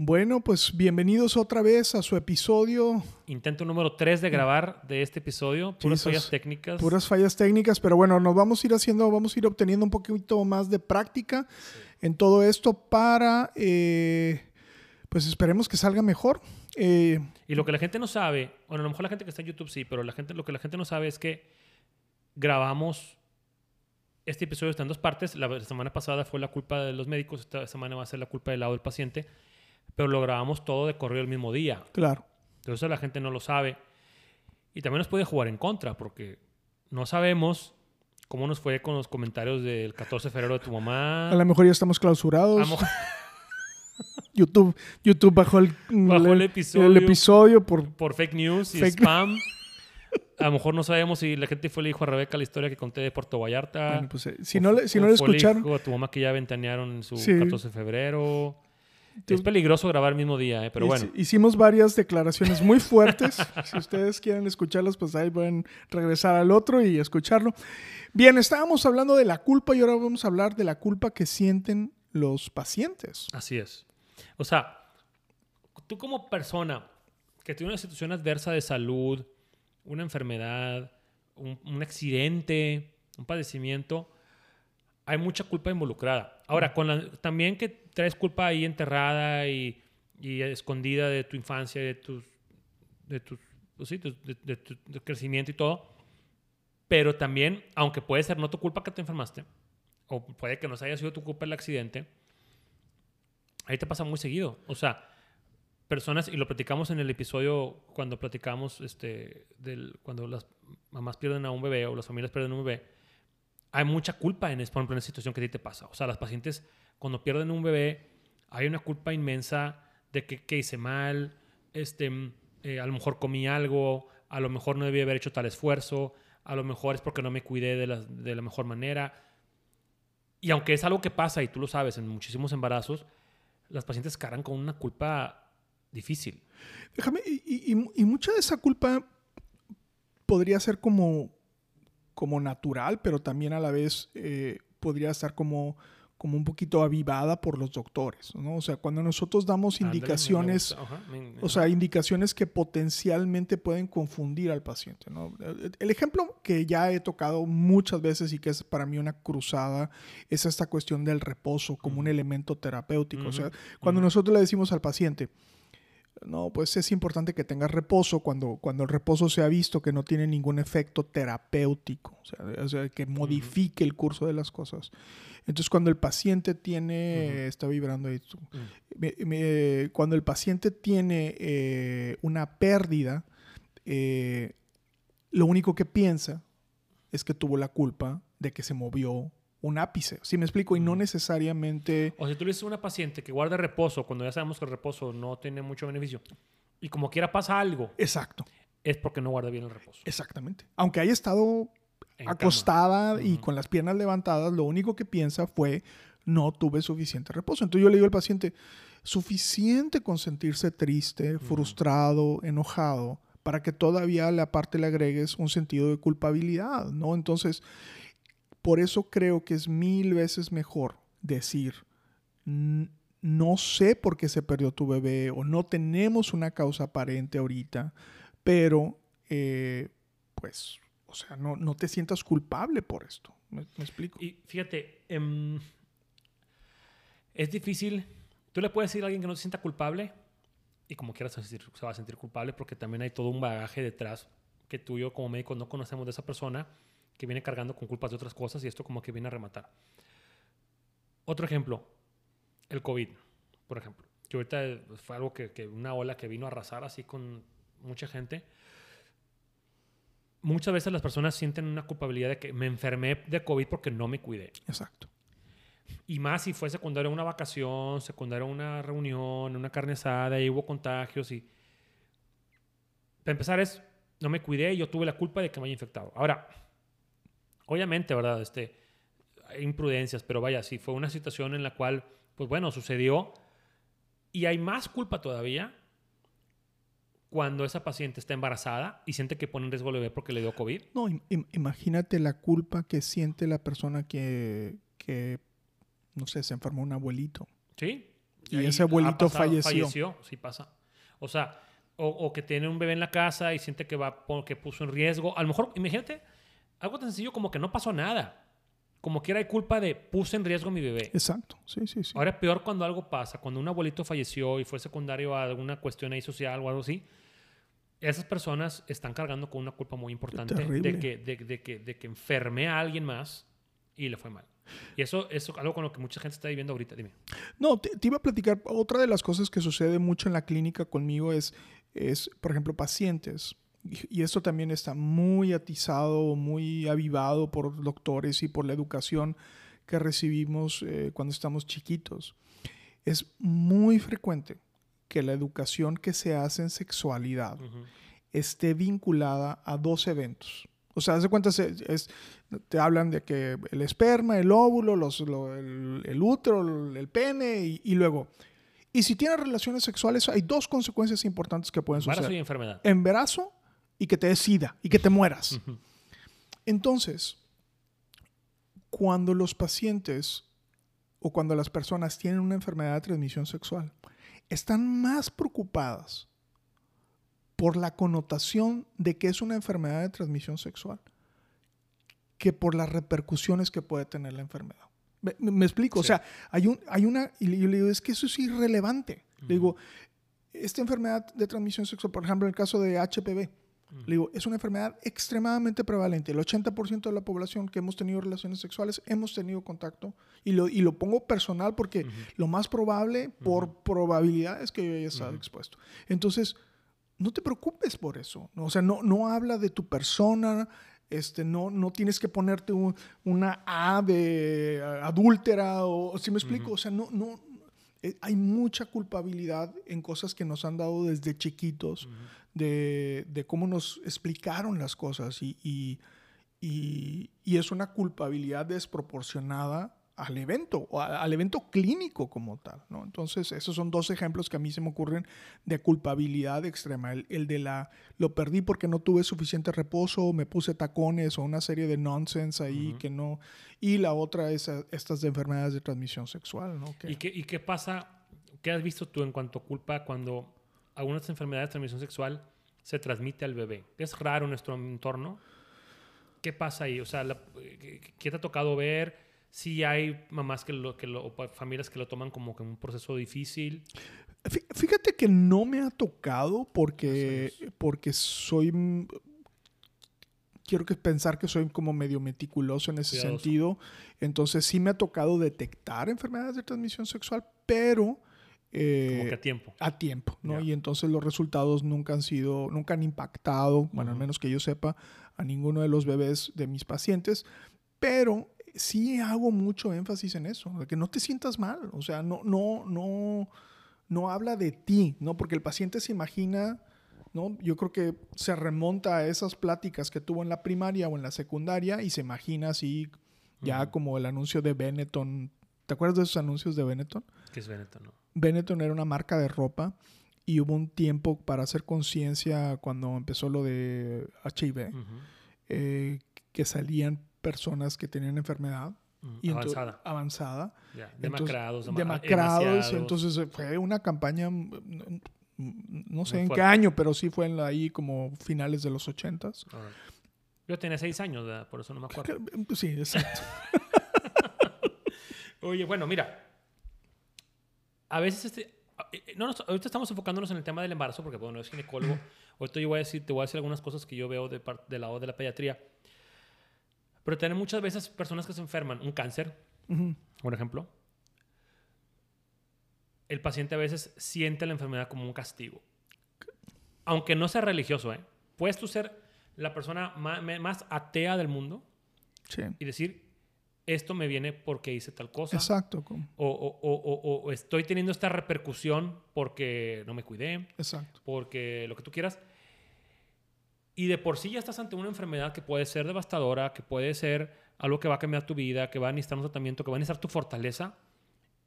Bueno, pues bienvenidos otra vez a su episodio. Intento número 3 de grabar de este episodio. Puras fallas técnicas. Puras fallas técnicas, pero bueno, nos vamos a ir haciendo, vamos a ir obteniendo un poquito más de práctica en todo esto para, eh, pues esperemos que salga mejor. Eh, Y lo que la gente no sabe, bueno, a lo mejor la gente que está en YouTube sí, pero la gente, lo que la gente no sabe es que grabamos este episodio está en dos partes. La semana pasada fue la culpa de los médicos, esta semana va a ser la culpa del lado del paciente, pero lo grabamos todo de corrido el mismo día. claro. Entonces la gente no lo sabe. Y también nos puede jugar en contra, porque no sabemos cómo nos fue con los comentarios del 14 de febrero de tu mamá. A lo mejor ya estamos A clausurados. lo mejor- YouTube, YouTube bajó el, Bajó el episodio. el episodio por por fake news y Fake- spam. A lo mejor no sabemos si la gente fue le dijo a Rebeca la historia que conté de Puerto Vallarta. Bueno, pues, eh, si O no le, si o no le escucharon, a tu mamá que ya ventanearon en su Sí. 14 de febrero. Es peligroso grabar el mismo día, ¿eh? pero bueno. hicimos varias declaraciones muy fuertes. si ustedes quieren escucharlas, pues ahí pueden regresar al otro y escucharlo. Bien, estábamos hablando de la culpa y ahora vamos a hablar de la culpa que sienten los pacientes. Así es. O sea, tú como persona que tiene una situación adversa de salud, una enfermedad, un, un accidente, un padecimiento, hay mucha culpa involucrada. Ahora, con la- también que traes culpa ahí enterrada y, y escondida de tu infancia, de tus, de tus, pues sí, de, de tu de crecimiento y todo. Pero también, aunque puede ser no tu culpa que te enfermaste, o puede que no haya sido tu culpa el accidente, ahí te pasa muy seguido. O sea, personas, y lo platicamos en el episodio cuando platicamos este, del, cuando las mamás pierden a un bebé o las familias pierden a un bebé, hay mucha culpa en, por ejemplo, en situación que a ti te pasa. O sea, las pacientes cuando pierden un bebé, hay una culpa inmensa de que, que hice mal, este, mm, eh, a lo mejor comí algo, a lo mejor no debí haber hecho tal esfuerzo, a lo mejor es porque no me cuidé de la, de la mejor manera. Y aunque es algo que pasa, y tú lo sabes, en muchísimos embarazos, las pacientes cargan con una culpa difícil. Déjame, y- y mucha de esa culpa podría ser como, como natural, pero también a la vez eh, podría estar como, como un poquito avivada por los doctores, ¿no? O sea, cuando nosotros damos indicaciones, o sea, indicaciones que potencialmente pueden confundir al paciente, ¿no? El ejemplo que ya he tocado muchas veces y que es para mí una cruzada es esta cuestión del reposo como un elemento terapéutico. O sea, cuando nosotros le decimos al paciente, no, pues es importante que tengas reposo cuando, cuando el reposo se ha visto que no tiene ningún efecto terapéutico, o sea, o sea, que modifique el curso de las cosas. Entonces, cuando el paciente tiene, está vibrando ahí. Mm. Me- me- cuando el paciente tiene eh, una pérdida, eh, lo único que piensa es que tuvo la culpa de que se movió un ápice. ¿Sí me explico? Y no necesariamente... O si tú le dices a una paciente que guarda reposo cuando ya sabemos que el reposo no tiene mucho beneficio y como quiera pasa algo, Exacto, es porque no guarda bien el reposo. exactamente. Aunque haya estado En cama. acostada y Ujú. con las piernas levantadas, lo único que piensa fue no tuve suficiente reposo. Entonces yo le digo al paciente, suficiente con sentirse triste, frustrado, enojado, para que todavía la parte le agregues un sentido de culpabilidad, ¿no? Entonces, por eso creo que es mil veces mejor decir, "N- no sé por qué se perdió tu bebé o no tenemos una causa aparente ahorita, pero eh, pues, o sea, no, no te sientas culpable por esto. ¿Me, explico? Y fíjate, em, es difícil. Tú le puedes decir a alguien que no se sienta culpable y como quieras se va a sentir culpable porque también hay todo un bagaje detrás que tú y yo como médicos no conocemos de esa persona que viene cargando con culpas de otras cosas y esto como que viene a rematar. Otro ejemplo, el COVID, por ejemplo. Que ahorita eh, fue algo que, que una ola que vino a arrasar así con mucha gente. Muchas veces las personas sienten una culpabilidad de que me enfermé de COVID porque no me cuidé. Exacto. Y más si fue secundario a una vacación, secundario a una reunión, una carne asada, y hubo contagios y... Para empezar es, no me cuidé y yo tuve la culpa de que me haya infectado. Ahora, obviamente, ¿verdad? Este, hay imprudencias, pero vaya, sí, fue una situación en la cual, pues bueno, sucedió. Y hay más culpa todavía cuando esa paciente está embarazada y siente que pone en riesgo al bebé porque le dio COVID. No, im- im- imagínate la culpa que siente la persona que, que, no sé, se enfermó un abuelito. Sí. Y ahí ese abuelito pasado- falleció. Falleció, sí pasa. O sea, o, o que tiene un bebé en la casa y siente que va que puso en riesgo. A lo mejor, imagínate, algo tan sencillo como que no pasó nada. Como quiera hay culpa de puse en riesgo a mi bebé. Exacto, sí, sí, sí. Ahora es peor cuando algo pasa, cuando un abuelito falleció y fue secundario a alguna cuestión ahí social o algo así. Esas personas están cargando con una culpa muy importante de que, de, de que, de que enfermé a alguien más y le fue mal. Y eso eso es algo con lo que mucha gente está viviendo ahorita. Dime. No, te, te iba a platicar, otra de las cosas que sucede mucho en la clínica conmigo es, es por ejemplo, pacientes. Y, esto también está muy atizado, muy avivado por doctores y por la educación que recibimos eh, cuando estamos chiquitos. Es muy frecuente que la educación que se hace en sexualidad esté vinculada a dos eventos. O sea, haz de cuenta, se- es- te hablan de que el esperma, el óvulo, los, lo- el, el útero, el, pene y, y luego. Y si tienes relaciones sexuales, hay dos consecuencias importantes que pueden Embarazo y suceder. enfermedad. Embarazo y que te des sida y que te mueras. Entonces, cuando los pacientes o cuando las personas tienen una enfermedad de transmisión sexual, están más preocupadas por la connotación de que es una enfermedad de transmisión sexual que por las repercusiones que puede tener la enfermedad. ¿Me, explico? O sea, hay, un, hay una... Y le- yo le digo, es que eso es irrelevante. Le digo, esta enfermedad de transmisión sexual, por ejemplo, en el caso de HPV, le digo, es una enfermedad extremadamente prevalente. El 80% de la población que hemos tenido relaciones sexuales hemos tenido contacto. Y lo, y lo pongo personal porque lo más probable, por probabilidad, es que yo haya estado expuesto. Entonces, no te preocupes por eso. ¿no? O sea, no, no habla de tu persona. Este, no, no tienes que ponerte un- una A de adúltera o si me explico, o sea, no, no, hay mucha culpabilidad en cosas que nos han dado desde chiquitos de, de cómo nos explicaron las cosas y, y, y- y es una culpabilidad desproporcionada al evento, o a- al evento clínico como tal, ¿no? Entonces, esos son dos ejemplos que a mí se me ocurren de culpabilidad extrema. El, el de la, lo perdí porque no tuve suficiente reposo, me puse tacones o una serie de nonsense ahí que no... Y la otra es eh, estas de enfermedades de transmisión sexual, ¿no? Que- ¿Y qué, ¿Y qué pasa? ¿Qué has visto tú en cuanto a culpa cuando algunas enfermedades de transmisión sexual se transmite al bebé? Es raro en nuestro entorno. ¿Qué pasa ahí? O sea, la- ¿qué, qué te ha tocado ver? Si hay mamás que lo, que lo, o familias que lo toman como que un proceso difícil. Fí- Fíjate que no me ha tocado porque, porque soy... Quiero que pensar que soy como medio meticuloso en ese Cuidadoso. sentido. Entonces sí me ha tocado detectar enfermedades de transmisión sexual, pero eh, Como que a tiempo. a tiempo, ¿no? Ya. Y entonces los resultados nunca han sido, nunca han impactado, bueno, al Ujú. menos que yo sepa, a ninguno de los bebés de mis pacientes, pero sí hago mucho énfasis en eso, que no te sientas mal, o sea, no, no, no, no habla de ti, ¿no? Porque el paciente se imagina, ¿no? Yo creo que se remonta a esas pláticas que tuvo en la primaria o en la secundaria y se imagina así, ya como el anuncio de Benetton. ¿Te acuerdas de esos anuncios de Benetton? Que es Benetton, ¿no? Benetton era una marca de ropa y hubo un tiempo para hacer conciencia cuando empezó lo de HIV, Ujú. eh, que salían personas que tenían enfermedad Ujú. y Avanzada. avanzada. Entonces, Demacrados. dema- demacrados, emaciados. entonces eh, fue una campaña, mm, mm, no sé Muy en qué año, pero sí fue en la- ahí como finales de los ochentas. Órale. Yo tenía seis años, ¿verdad? por eso no me acuerdo. Que- Sí, exacto. Oye, bueno, mira. A veces este. eh, No, nos- ahorita estamos enfocándonos en el tema del embarazo porque, bueno, es ginecólogo. Ahorita yo voy a decir, te voy a decir algunas cosas que yo veo de del lado de la pediatría. Pero tienen muchas veces personas que se enferman, un cáncer, Ujú. por ejemplo. El paciente a veces siente la enfermedad como un castigo. Aunque no sea religioso, ¿eh? Puedes tú ser la persona me- más atea del mundo Sí. y decir, esto me viene porque hice tal cosa. Exacto. O, o, o, o, estoy teniendo esta repercusión porque no me cuidé. Exacto. Porque lo que tú quieras. Y de por sí ya estás ante una enfermedad que puede ser devastadora, que puede ser algo que va a cambiar tu vida, que va a necesitar un tratamiento, que va a necesitar tu fortaleza.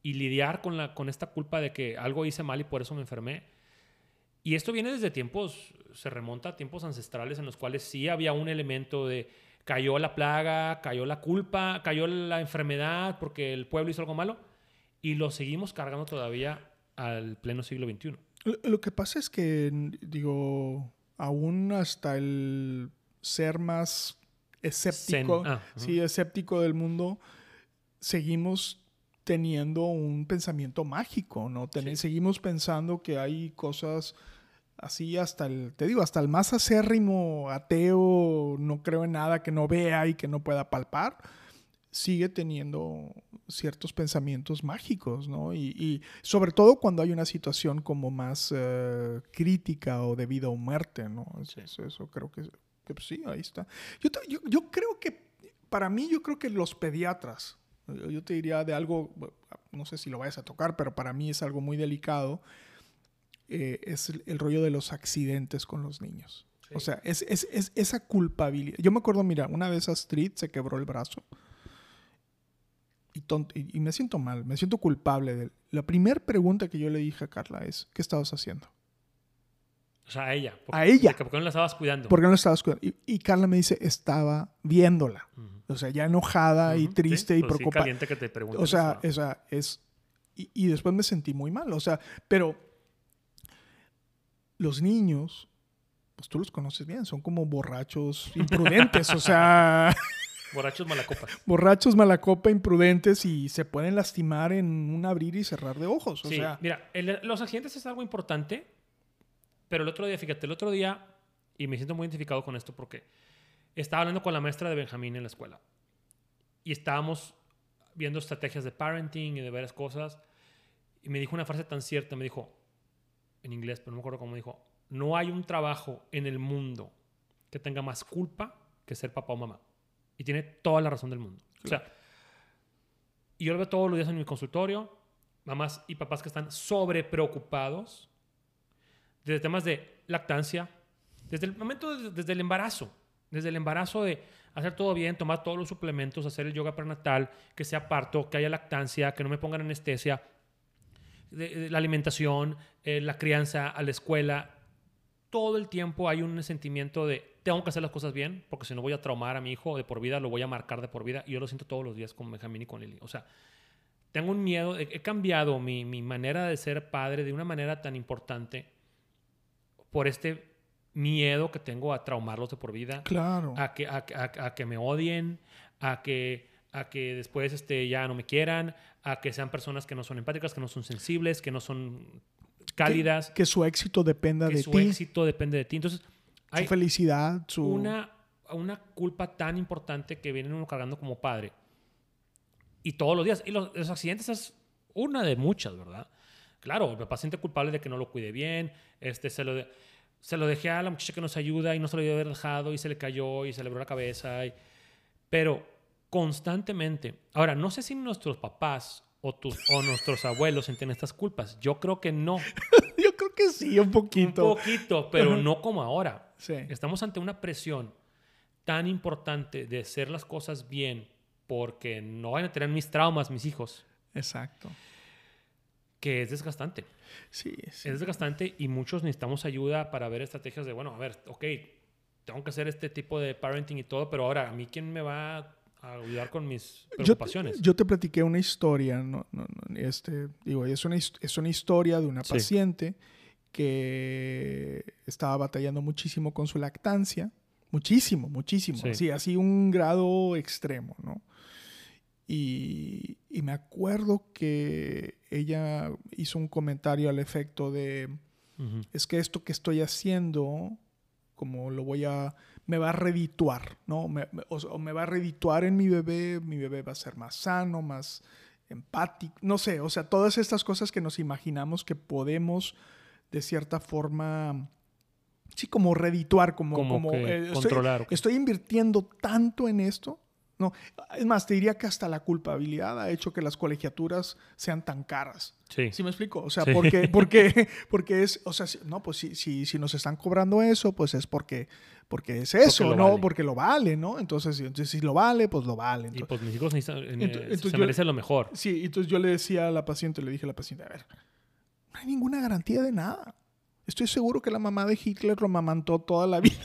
Y lidiar con, la, con esta culpa de que algo hice mal y por eso me enfermé. Y esto viene desde tiempos, se remonta a tiempos ancestrales en los cuales sí había un elemento de cayó la plaga, cayó la culpa, cayó la enfermedad porque el pueblo hizo algo malo y lo seguimos cargando todavía al pleno siglo XXI. Lo que pasa es que, digo, aún hasta el ser más escéptico, ah, sí, escéptico del mundo, seguimos teniendo un pensamiento mágico, ¿no? Seguimos pensando que hay cosas así hasta el, te digo, hasta el más acérrimo ateo, no creo en nada que no vea y que no pueda palpar, sigue teniendo ciertos pensamientos mágicos, ¿no? Y, sobre todo cuando hay una situación como más eh, crítica o de vida o muerte, ¿no? Eso, creo que, pues sí, ahí está. Yo, yo, creo que, para mí, yo creo que los pediatras, yo te diría de algo, no sé si lo vayas a tocar, pero para mí es algo muy delicado, eh, es el, rollo de los accidentes con los niños. O sea, es, esa culpabilidad. Yo me acuerdo, mira, una vez Astrid se quebró el brazo. Y, y, me siento mal, me siento culpable de él. La primera pregunta que yo le dije a Carla es, ¿qué estabas haciendo? O sea, a ella. a ella. ¿Por qué no la estabas cuidando? ¿Por qué no la estabas cuidando? Y, Carla me dice, estaba viéndola. O sea, ya enojada y triste y pues preocupada. Sí, que te o sea, o sea, es... Y, y después me sentí muy mal. O sea, pero los niños, pues tú los conoces bien, son como borrachos imprudentes, o sea... Borrachos malacopa. Borrachos malacopa imprudentes y se pueden lastimar en un abrir y cerrar de ojos. O sí, sea... mira, los accidentes es algo importante, pero el otro día, fíjate, el otro día, y me siento muy identificado con esto porque estaba hablando con la maestra de Benjamín en la escuela y estábamos viendo estrategias de parenting y de varias cosas y me dijo una frase tan cierta, me dijo, en inglés, pero no me acuerdo cómo dijo, no hay un trabajo en el mundo que tenga más culpa que ser papá o mamá. Y tiene toda la razón del mundo. O sea, y yo lo veo todos los días en mi consultorio, mamás y papás que están sobre preocupados desde temas de lactancia, desde el momento, desde el embarazo, desde el embarazo de hacer todo bien, tomar todos los suplementos, hacer el yoga prenatal, que sea parto, que haya lactancia, que no me pongan anestesia, la alimentación, eh, la crianza, a la escuela, todo el tiempo hay un sentimiento de tengo que hacer las cosas bien, porque si no voy a traumar a mi hijo de por vida, lo voy a marcar de por vida. Y yo lo siento todos los días con Benjamín y con Lili. O sea, tengo un miedo, he, cambiado mi, mi, manera de ser padre de una manera tan importante por este miedo que tengo a traumarlos de por vida. Claro. A que, a, a que me odien, a que a que después este, ya no me quieran, a que sean personas que no son empáticas, que no son sensibles, que no son cálidas. Que, su éxito dependa de ti. su éxito depende de ti. Entonces, hay su felicidad, su... Una, una culpa tan importante que viene uno cargando como padre. Y todos los días. Y los, accidentes es una de muchas, ¿verdad? Claro, el paciente culpable de que no lo cuide bien, este, se lo, se lo dejé a la muchacha que nos ayuda y no se lo había haber dejado y se le cayó y se le abrió la cabeza. Y, pero constantemente. Ahora, no sé si nuestros papás o, tus, o nuestros abuelos sienten estas culpas. Yo creo que no. Yo creo que sí, un poquito. Un poquito, pero no como ahora. Estamos ante una presión tan importante de hacer las cosas bien porque no van a tener mis traumas mis hijos. Exacto. Que es desgastante. Sí, sí. Es desgastante y muchos necesitamos ayuda para ver estrategias de, bueno, a ver, ok, tengo que hacer este tipo de parenting y todo, pero ahora, ¿a mí quién me va a ayudar con mis preocupaciones. Yo, te platiqué una historia, no, no, este, digo, es una, es una historia de una paciente que estaba batallando muchísimo con su lactancia, muchísimo, muchísimo, sí. así un grado extremo, ¿no? Y, y, me acuerdo que ella hizo un comentario al efecto de, es que esto que estoy haciendo, como lo voy a me va a redituar, ¿no? Me, o, me va a redituar en mi bebé, mi bebé va a ser más sano, más empático, no sé, o sea, todas estas cosas que nos imaginamos que podemos de cierta forma, sí, como redituar, como, como, eh, controlar. Estoy, invirtiendo tanto en esto, No, es más, te diría que hasta la culpabilidad ha hecho que las colegiaturas sean tan caras. Sí. ¿Sí me explico? O sea, Sí. porque, porque, porque es, o sea, si- no, pues si, si, si nos están cobrando eso, pues es porque, porque es eso, ¿no? vale. Porque lo vale, ¿no? Entonces, si- entonces, si lo vale, pues lo vale. Y Entonces- pues mis hijos necesitan, eh, Ento- se entonces yo- merecen lo mejor. Sí, entonces yo le decía a la paciente, le dije a la paciente, a ver, no hay ninguna garantía de nada. Estoy seguro que la mamá de Hitler lo mamantó toda la vida.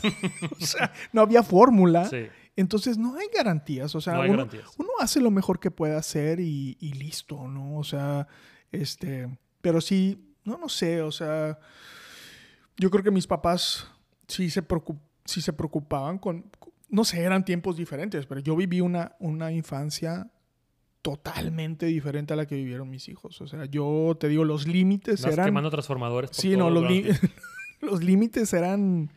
o sea, no había fórmula. Sí. Entonces no hay garantías. O sea, No hay uno, garantías. uno hace lo mejor que puede hacer y, y listo, ¿no? O sea, este, pero sí, no, no sé, o sea, yo creo que mis papás sí se, preocup- sí se preocupaban con, no sé, eran tiempos diferentes, pero yo viví una, una infancia totalmente diferente a la que vivieron mis hijos. O sea, yo te digo, los límites eran... quemando transformadores. por Sí, no, los, li- los límites eran,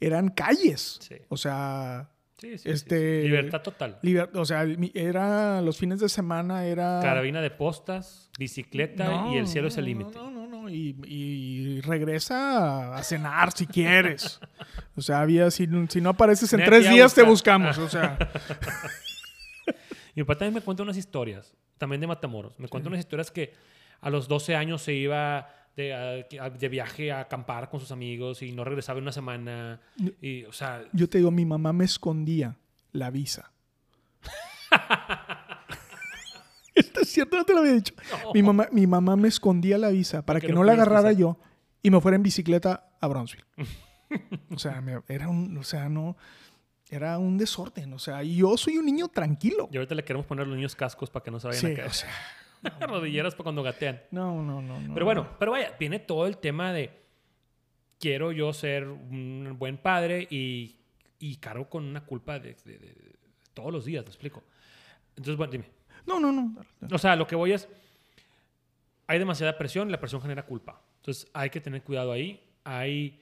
eran calles. Sí. O sea, Sí, sí, sí, este- sí. Libertad total. liber- o sea, era los fines de semana era Carabina de postas, bicicleta No, y el cielo es el límite. No, no, no, y, y regresa a cenar si quieres. O sea, había si, si no apareces en tres días te buscamos, o sea, Mi papá también me cuenta unas historias, también de Matamoros. Me cuenta unas historias que a los 12 años se iba de, a- de viaje a acampar con sus amigos y no regresaba en una semana. Y, o sea, yo te digo, mi mamá me escondía la visa. Esto es cierto, no te lo había dicho. Mi mamá, mi mamá me escondía la visa para Porque que no no la agarrara yo y me fuera en bicicleta a Brownsville. O sea, era un, o sea, no, era un desorden. O sea, yo soy un niño tranquilo. y ahorita le queremos poner los niños cascos para que no se vayan Sí, a caer. o sea, Rodilleras para cuando gatean. no, no, no. Pero bueno, pero vaya, viene todo el tema de quiero yo ser un buen padre y, y cargo con una culpa de, de- de- de todos los días, ¿me explico? Entonces, bueno, dime. No, no, no. O sea, lo que voy es, hay demasiada presión y la presión genera culpa. Entonces, hay que tener cuidado ahí. Hay,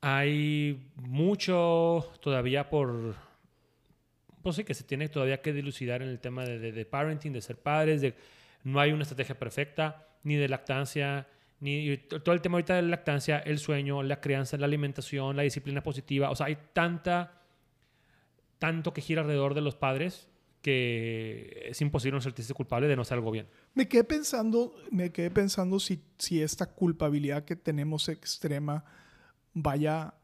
hay mucho todavía por, pues sí, que se tiene todavía que dilucidar en el tema de, de- de parenting, de ser padres, de no hay una estrategia perfecta, ni de lactancia, ni todo el tema ahorita de la lactancia, el sueño, la crianza, la alimentación, la disciplina positiva. O sea, hay tanta, tanto que gira alrededor de los padres que es imposible no sentirse culpable de no hacer algo bien. Me quedé pensando, me quedé pensando si, si esta culpabilidad que tenemos extrema vaya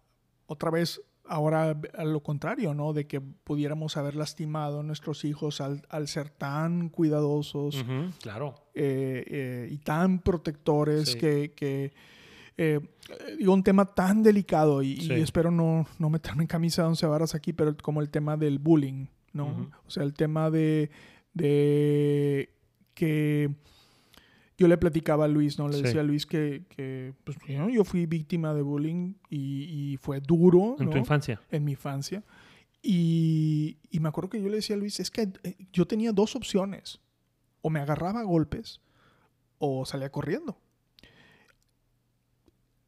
otra vez ahora a lo contrario, ¿no? De que pudiéramos haber lastimado a nuestros hijos al, al ser tan cuidadosos claro. eh, eh, y tan protectores Sí. que, que, eh, digo, un tema tan delicado y, espero no, no meterme en camisa de once varas aquí, pero como el tema del bullying, ¿no? O sea, el tema de, de que yo le platicaba a Luis, ¿no? Le Sí. decía a Luis que, que, pues, yo, yo fui víctima de bullying y, y fue duro, En ¿no? tu infancia. en mi infancia. Y, y me acuerdo que yo le decía a Luis, es que eh, yo tenía dos opciones. O me agarraba a golpes o salía corriendo.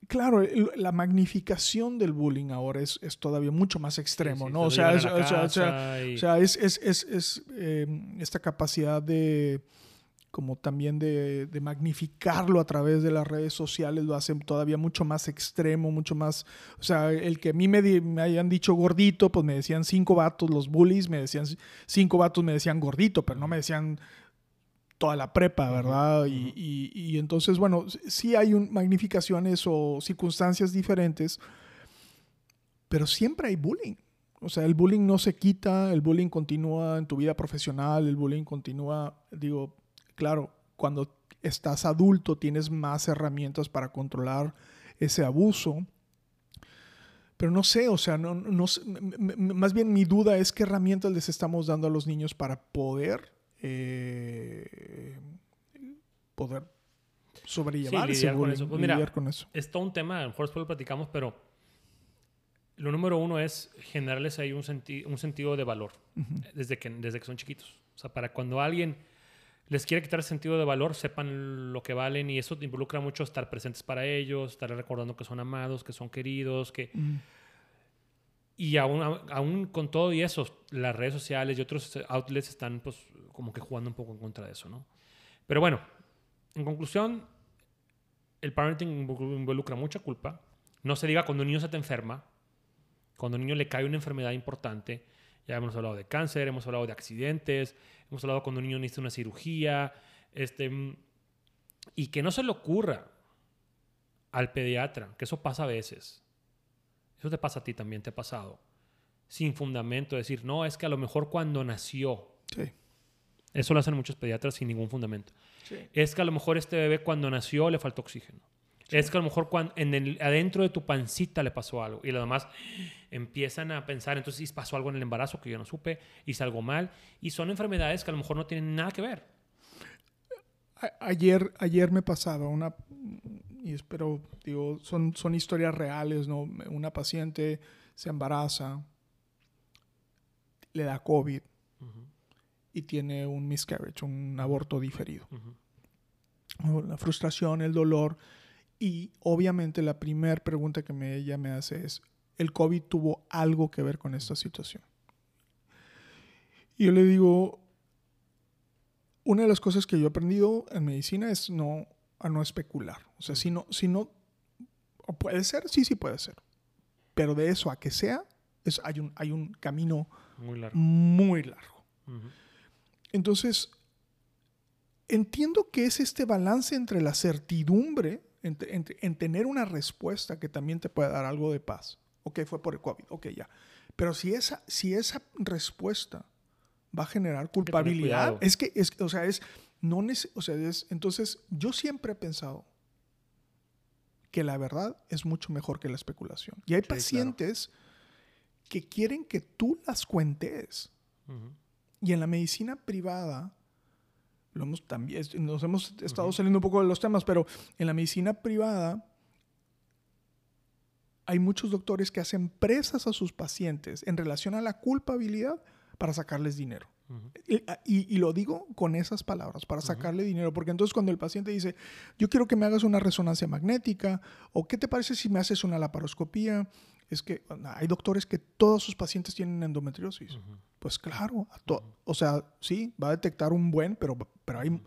Claro, el- la magnificación del bullying ahora es, es todavía mucho más extremo, Sí, sí, ¿no? O se sea, es, o sea, y- sea, es- es, eh, esta capacidad de como también de, de magnificarlo a través de las redes sociales lo hacen todavía mucho más extremo, mucho más, o sea, el que a mí me, di- me hayan dicho gordito, pues me decían cinco vatos, los bullies me decían cinco vatos, me decían gordito, pero no me decían toda la prepa, ¿verdad? Y, ujú. y- y entonces, bueno, sí hay un, magnificaciones o circunstancias diferentes, pero siempre hay bullying. O sea, el bullying no se quita, el bullying continúa en tu vida profesional, el bullying continúa, digo, claro, cuando estás adulto tienes más herramientas para controlar ese abuso. Pero no sé, o sea, no, no más bien mi duda es qué herramientas les estamos dando a los niños para poder, eh, poder sobrellevar Sí, lidiar con eso. Pues mira, lidiar con eso. es todo un tema, a lo mejor después lo platicamos, pero lo número uno es generarles ahí un, senti- un sentido de valor desde, que, desde que son chiquitos. O sea, para cuando alguien les quiere quitar el sentido de valor, sepan lo que valen y eso involucra mucho estar presentes para ellos, estar recordando que son amados, que son queridos, que... Mm. Y aún, aún con todo y eso, las redes sociales y otros outlets están pues como que jugando un poco en contra de eso, ¿no? Pero bueno, en conclusión, el parenting invol- involucra mucha culpa. No se diga cuando un niño se te enferma, cuando a un niño le cae una enfermedad importante, Ya hemos hablado de cáncer, hemos hablado de accidentes, hemos hablado cuando un niño necesita una cirugía, este, mm, y que no se le ocurra al pediatra, que eso pasa a veces. Eso te pasa a ti también, te ha pasado. Sin fundamento, decir, no, es que a lo mejor cuando nació, Sí. eso lo hacen muchos pediatras sin ningún fundamento. Sí. Es que a lo mejor este bebé cuando nació le faltó oxígeno. Es que a lo mejor cuando, en el, adentro de tu pancita le pasó algo. Y los demás empiezan a pensar, entonces si pasó algo en el embarazo que yo no supe, hice algo mal. Y son enfermedades que a lo mejor no tienen nada que ver. Ayer, ayer me pasaba una, y espero, digo, son, son historias reales, ¿no? Una paciente se embaraza, le da COVID y tiene un miscarriage, un aborto diferido. La frustración, el dolor. Y obviamente la primera pregunta que me, ella me hace es, ¿el COVID tuvo algo que ver con esta situación? Y yo le digo, una de las cosas que yo he aprendido en medicina es no, a no especular. O sea, si no, si no, puede ser, sí, sí puede ser. Pero de eso a que sea, es, hay, un, hay un camino Muy largo. muy largo. Entonces, entiendo que es este balance entre la certidumbre, entre- entre- en tener una respuesta que también te puede dar algo de paz. Ok, fue por el COVID, ok, ya. Pero si esa, si esa respuesta va a generar culpabilidad, es que, es, o sea, es, no o sea, es, entonces yo siempre he pensado que la verdad es mucho mejor que la especulación. Y hay pacientes que quieren que tú las cuentes. Y en la medicina privada, lo hemos también, nos hemos estado saliendo un poco de los temas, pero en la medicina privada hay muchos doctores que hacen presas a sus pacientes en relación a la culpabilidad para sacarles dinero. Y- y lo digo con esas palabras, para sacarle dinero, porque entonces cuando el paciente dice, yo quiero que me hagas una resonancia magnética, o qué te parece si me haces una laparoscopía, es que hay doctores que todos sus pacientes tienen endometriosis. Pues claro, a to- o sea, sí, va a detectar un buen, pero, pero hay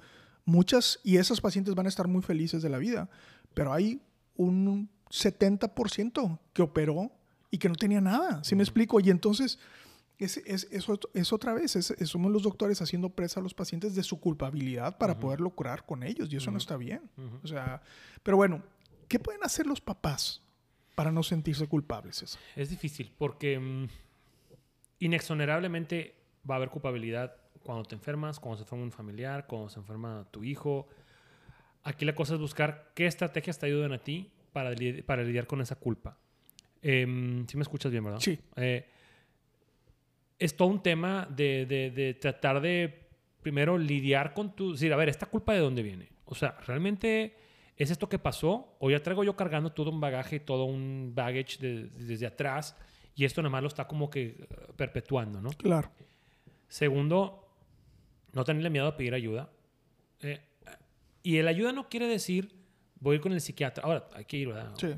muchas, y esas pacientes van a estar muy felices de la vida, pero hay un 70% que operó y que no tenía nada, ¿sí me explico? Y entonces, es, es, eso es otra vez, es, es- somos los doctores haciendo presa a los pacientes de su culpabilidad para poderlo curar con ellos, y eso no está bien. O sea, pero bueno, ¿qué pueden hacer los papás para no sentirse culpables? César? Es difícil porque mm, inexonerablemente va a haber culpabilidad cuando te enfermas, cuando se enferma un familiar, cuando se enferma tu hijo. Aquí la cosa es buscar qué estrategias te ayudan a ti para, li- para lidiar con esa culpa. Em, sí me escuchas bien, ¿verdad? Sí. Eh, es todo un tema de, de- de tratar de primero lidiar con tu... Decir, a ver, ¿esta culpa de dónde viene? O sea, ¿realmente es esto que pasó? ¿O ya traigo yo cargando todo un bagaje, todo un baggage de- desde atrás y esto nada más lo está como que eh, perpetuando, ¿no? Claro. Segundo, no tenerle miedo a pedir ayuda. Eh, y el ayuda no quiere decir voy a ir con el psiquiatra. Ahora, hay que ir, ¿verdad? Sí.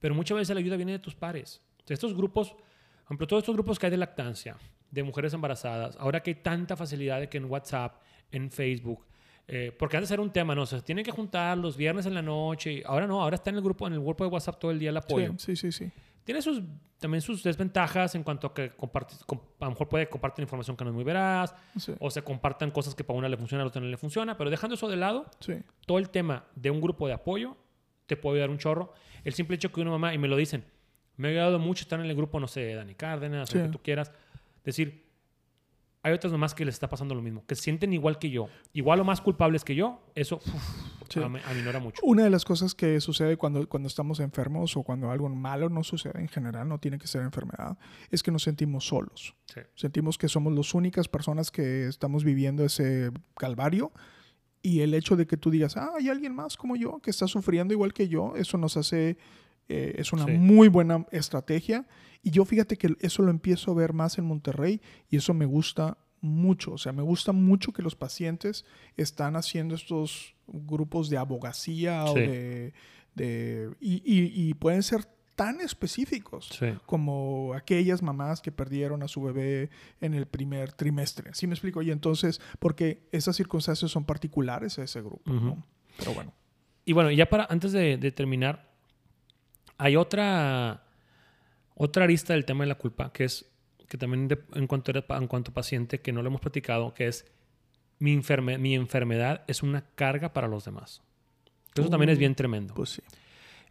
Pero muchas veces la ayuda viene de tus pares. Sea, estos grupos, por ejemplo, todos estos grupos que hay de lactancia, de mujeres embarazadas, ahora que hay tanta facilidad de que en WhatsApp, en Facebook, eh, porque antes era un tema, ¿no? O sea, se tienen que juntar los viernes en la noche. ahora no, ahora está en el grupo, en el grupo de WhatsApp todo el día el apoyo. Sí, sí, sí, sí. Tiene sus, también sus desventajas en cuanto a que comparte- com- a lo mejor puede compartir información que no es muy veraz, Sí. o se compartan cosas que para una le funciona, a la otra no le funciona, pero dejando eso de lado, sí. todo el tema de un grupo de apoyo te puede ayudar un chorro. El simple hecho que una mamá, y me lo dicen, me ha ayudado mucho estar en el grupo, no sé, Dani Cárdenas, o lo que tú quieras, decir, hay otras mamás que les está pasando lo mismo, que se sienten igual que yo, igual o más culpables que yo, eso uf, Sí. am- aminora mucho. Una de las cosas que sucede cuando, cuando estamos enfermos o cuando algo malo no sucede en general, no tiene que ser enfermedad, es que nos sentimos solos. Sí. Sentimos que somos las únicas personas que estamos viviendo ese calvario y el hecho de que tú digas, ah, hay alguien más como yo que está sufriendo igual que yo, eso nos hace, eh, es una Sí. muy buena estrategia. Y yo fíjate que eso lo empiezo a ver más en Monterrey y eso me gusta mucho. O sea, me gusta mucho que los pacientes están haciendo estos grupos de abogacía o de... de- y, y- y pueden ser tan específicos Sí. como aquellas mamás que perdieron a su bebé en el primer trimestre. ¿Sí me explico? Y entonces, porque esas circunstancias son particulares a ese grupo. Pero bueno. Y bueno, ya para antes de, de terminar, hay otra otra arista del tema de la culpa, que es que también de- en, cuanto a, en cuanto a paciente, que no lo hemos platicado, que es mi, enferme- mi enfermedad es una carga para los demás. Eso también es Uh, bien tremendo. Pues sí.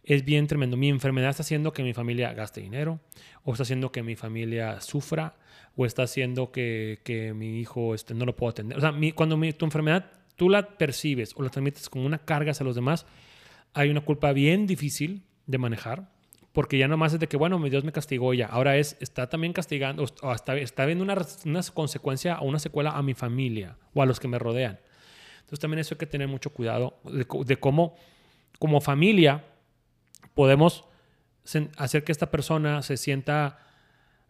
es bien tremendo. Mi enfermedad está haciendo que mi familia gaste dinero, o está haciendo que mi familia sufra, o está haciendo que, que mi hijo este, no lo pueda atender. O sea, mi- cuando mi- tu enfermedad tú la percibes o la transmites como una carga hacia los demás, hay una culpa bien difícil de manejar. Porque ya nomás es de que, bueno, mi Dios me castigó ya. Ahora es, está también castigando, o está, está viendo una, una consecuencia o una secuela a mi familia o a los que me rodean. Entonces también eso hay que tener mucho cuidado de, de cómo, como familia, podemos hacer que esta persona se sienta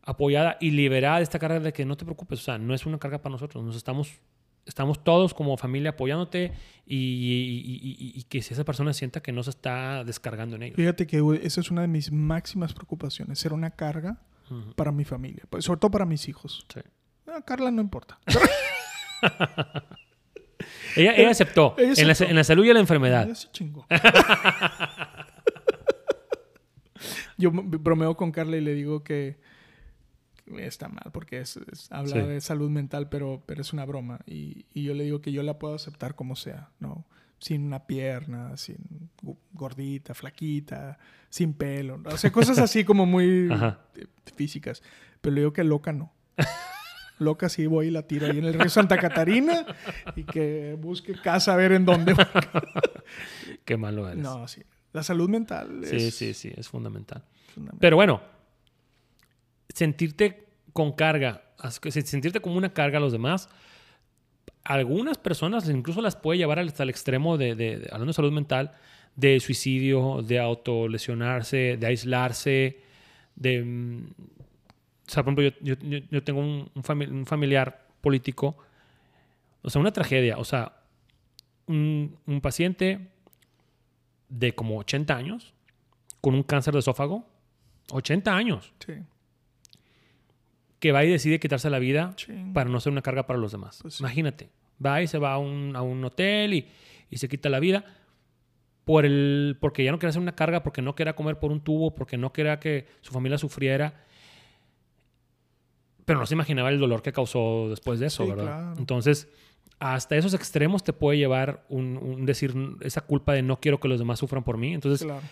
apoyada y liberada de esta carga de que no te preocupes, o sea, no es una carga para nosotros, nos estamos, estamos todos como familia apoyándote y, y- y- y- que si esa persona sienta que no se está descargando en ellos. Fíjate que esa es una de mis máximas preocupaciones, ser una carga para mi familia, pues, sobre todo para mis hijos. sí. Carla no importa. Ella, ella aceptó, Ella En, la, aceptó. en la salud y en la enfermedad. Se chingó. Yo bromeo con Carla y le digo que está mal porque es, es- habla Sí. de salud mental, pero, pero es una broma. Y, y yo le digo que yo la puedo aceptar como sea, ¿no? Sin una pierna, sin gordita, flaquita, sin pelo. ¿no? O sea, cosas así como muy físicas. Pero le digo que loca no. Loca sí voy y la tiro ahí en el río Santa Catarina y que busque casa a ver en dónde. Qué malo eres. No, sí. La salud mental sí, es sí, sí, es fundamental. fundamental. Pero bueno, sentirte con carga, sentirte como una carga a los demás, algunas personas incluso las puede llevar hasta el extremo de, de- de- hablando de salud mental, de suicidio, de autolesionarse, de aislarse, de... mm, O sea, por ejemplo, yo, tengo un familiar político, o sea, una tragedia, o sea, un, un paciente de como 80 años, con un cáncer de esófago, 80 años, Sí. Que va y decide quitarse la vida Ching. para no ser una carga para los demás. Pues sí. Imagínate, va y se va a un, a un hotel y, y se quita la vida por el, porque ya no quiere ser una carga, porque no quiera comer por un tubo, porque no quiera que su familia sufriera. Pero no se imaginaba el dolor que causó después de eso, Sí, ¿verdad? claro. Entonces, hasta esos extremos te puede llevar un, un decir esa culpa de no quiero que los demás sufran por mí. Entonces, Claro.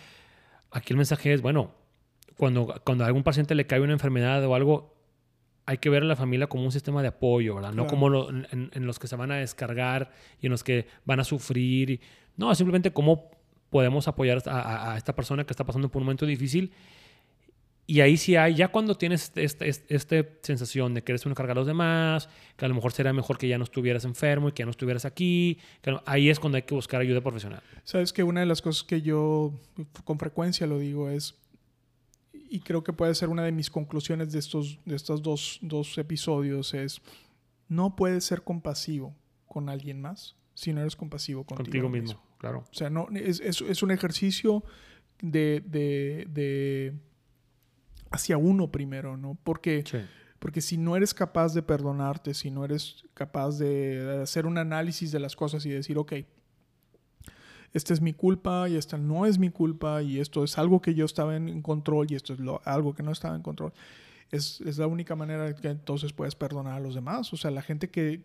aquí el mensaje es, bueno, cuando, cuando a algún paciente le cae una enfermedad o algo, hay que ver a la familia como un sistema de apoyo, ¿verdad? No Claro. como lo- en, en los que se van a descargar y en los que van a sufrir. y- no, simplemente cómo podemos apoyar a, a- a esta persona que está pasando por un momento difícil. Y ahí sí hay, ya cuando tienes esta este, este- esta sensación de que eres una carga a los demás, que a lo mejor será mejor que ya no estuvieras enfermo y que ya no estuvieras aquí, que no- ahí es cuando hay que buscar ayuda profesional. Sabes que una de las cosas que yo con frecuencia lo digo es, y creo que puede ser una de mis conclusiones de estos, de estos dos, dos episodios, es, no puedes ser compasivo con alguien más si no eres compasivo contigo, Contigo mismo, claro. O sea, no, es, es- es un ejercicio de, de- de- hacia uno primero, ¿no? Porque, Sí. porque si no eres capaz de perdonarte, si no eres capaz de hacer un análisis de las cosas y decir, ok, esta es mi culpa y esta no es mi culpa y esto es algo que yo estaba en, control y esto es lo- algo que no estaba en control, es, es la única manera que entonces puedes perdonar a los demás. O sea, la gente que,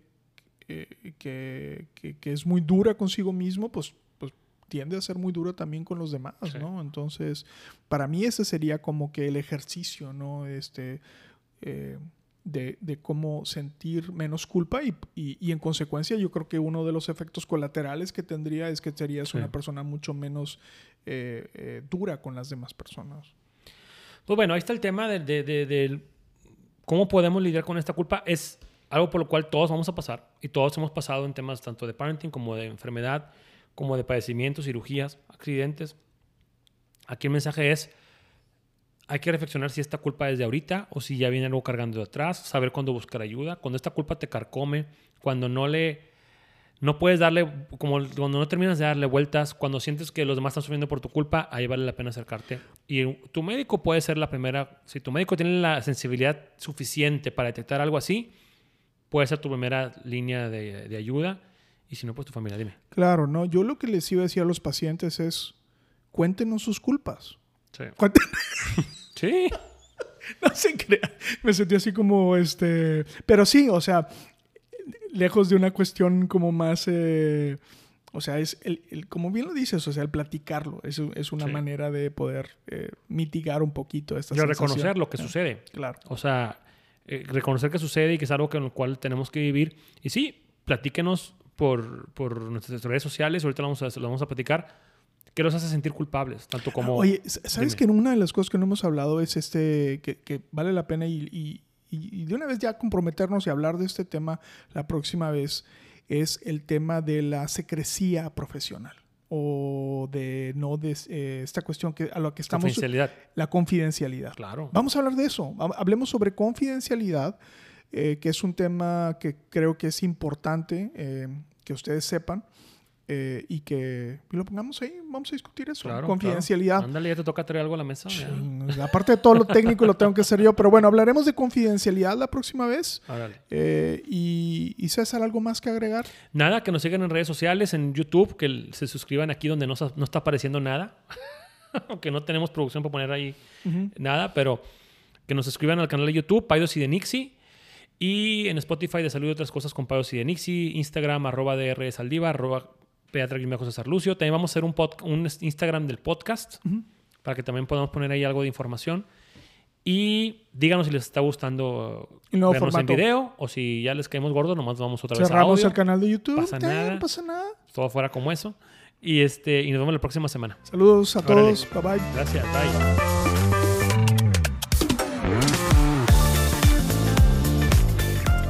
que, que- que- que es muy dura consigo mismo, pues, pues tiende a ser muy dura también con los demás, Sí. ¿no? Entonces, para mí ese sería como que el ejercicio, ¿no? Este, eh, de, de cómo sentir menos culpa y, y- y en consecuencia yo creo que uno de los efectos colaterales que tendría es que serías Sí. una persona mucho menos eh, eh, dura con las demás personas. Pues bueno, ahí está el tema de, de- cómo podemos lidiar con esta culpa. Es algo por lo cual todos vamos a pasar y todos hemos pasado en temas tanto de parenting como de enfermedad, como de padecimientos, cirugías, accidentes. Aquí el mensaje es, hay que reflexionar si esta culpa es de ahorita o si ya viene algo cargando de atrás, saber cuándo buscar ayuda, cuando esta culpa te carcome, cuando no le... No puedes darle, como cuando no terminas de darle vueltas, cuando sientes que los demás están sufriendo por tu culpa, ahí vale la pena acercarte. Y tu médico puede ser la primera, si tu médico tiene la sensibilidad suficiente para detectar algo así, puede ser tu primera línea de, ayuda. Y si no, pues tu familia, dime. Claro, ¿no? Yo lo que les iba a decir a los pacientes es, cuéntenos sus culpas. Sí. Sí. no se crea. Me sentí así como este. Pero sí, o sea, lejos de una cuestión como más. eh, o sea, es el, el- como bien lo dices, o sea, el platicarlo es, es una Sí. manera de poder eh, mitigar un poquito esta sensación. reconocer lo que Ah, sucede. Claro. O sea, eh, reconocer que sucede y que es algo con lo cual tenemos que vivir. Y sí, platíquenos por, por nuestras redes sociales. Ahorita lo vamos, a, lo vamos a platicar. ¿Qué los hace sentir culpables? Tanto como... Oye, ¿sabes Dime. que una de las cosas que no hemos hablado es este, que, que vale la pena y, y- y- y de una vez ya comprometernos y hablar de este tema la próxima vez, es el tema de la secrecía profesional o de no de eh, esta cuestión que a lo que estamos confidencialidad. la confidencialidad. Claro. Vamos a hablar de eso. Ha- Hablemos sobre confidencialidad, eh, que es un tema que creo que es importante eh, que ustedes sepan eh, y que lo pongamos ahí. Vamos a discutir eso. Claro, confidencialidad. claro. Ándale, ya te toca traer algo a la mesa. Ching, Aparte de todo lo técnico lo tengo que hacer yo, pero bueno, hablaremos de confidencialidad la próxima vez. Eh, y, y César, ¿algo más que agregar? Nada, que nos sigan en redes sociales, en YouTube, que se suscriban aquí donde no, no está apareciendo nada. Aunque no tenemos producción para poner ahí nada, pero que nos suscriban al canal de YouTube, Paidos y de Nixie. Y en Spotify de Salud y otras cosas con Paidos y de Nixie. Instagram, arroba DR Saldiva, arroba Pediatra Guimejo César Lucio. También vamos a hacer un, Instagram del podcast para que también podamos poner ahí algo de información. Y díganos si les está gustando vernos formato. en video o si ya les caemos gordos, nomás vamos otra vez a Cerramos audio. el canal de YouTube. Pasa nada. No pasa nada. Todo fuera como eso. Y, este, y nos vemos la próxima semana. Saludos a Órale. todos. Bye bye. Gracias. Bye.